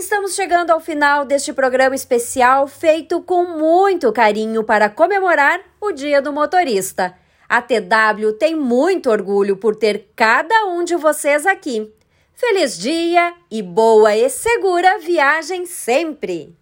Estamos chegando ao final deste programa especial feito com muito carinho para comemorar o Dia do Motorista. A TW tem muito orgulho por ter cada um de vocês aqui. Feliz dia e boa e segura viagem sempre!